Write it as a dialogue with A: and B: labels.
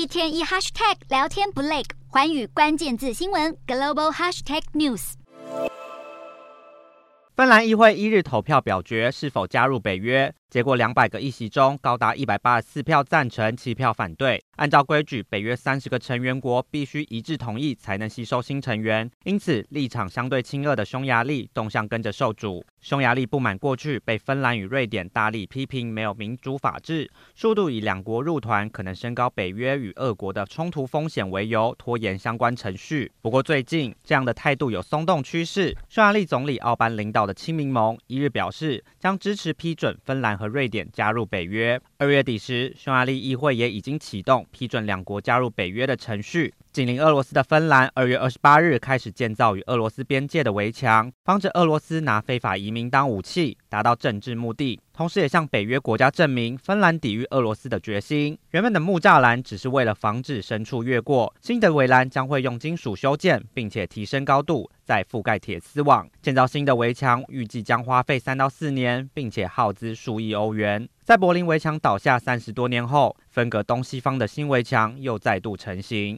A: 一天一 hashtag 聊天不累，环宇关键字新闻 global hashtag news。
B: 芬兰议会一日投票表决是否加入北约。结果，两百个议席中，高达一百八十四票赞成，七票反对。按照规矩，北约三十个成员国必须一致同意才能吸收新成员，因此立场相对亲俄的匈牙利动向跟着受阻。匈牙利不满过去被芬兰与瑞典大力批评没有民主法治，数度以两国入团可能升高北约与俄国的冲突风险为由，拖延相关程序。不过最近这样的态度有松动趋势，匈牙利总理奥班领导的亲民盟一日表示，将支持批准芬兰和瑞典加入北约。二月底时，匈牙利议会也已经启动批准两国加入北约的程序。紧邻俄罗斯的芬兰，二月二十八日开始建造与俄罗斯边界的围墙，防止俄罗斯拿非法移民当武器，达到政治目的。同时，也向北约国家证明芬兰抵御俄罗斯的决心。原本的木栅栏只是为了防止牲畜越过，新的围栏将会用金属修建，并且提升高度，再覆盖铁丝网。建造新的围墙预计将花费三到四年，并且耗资数亿欧元。在柏林围墙倒下三十多年后，分隔东西方的新围墙又再度成型。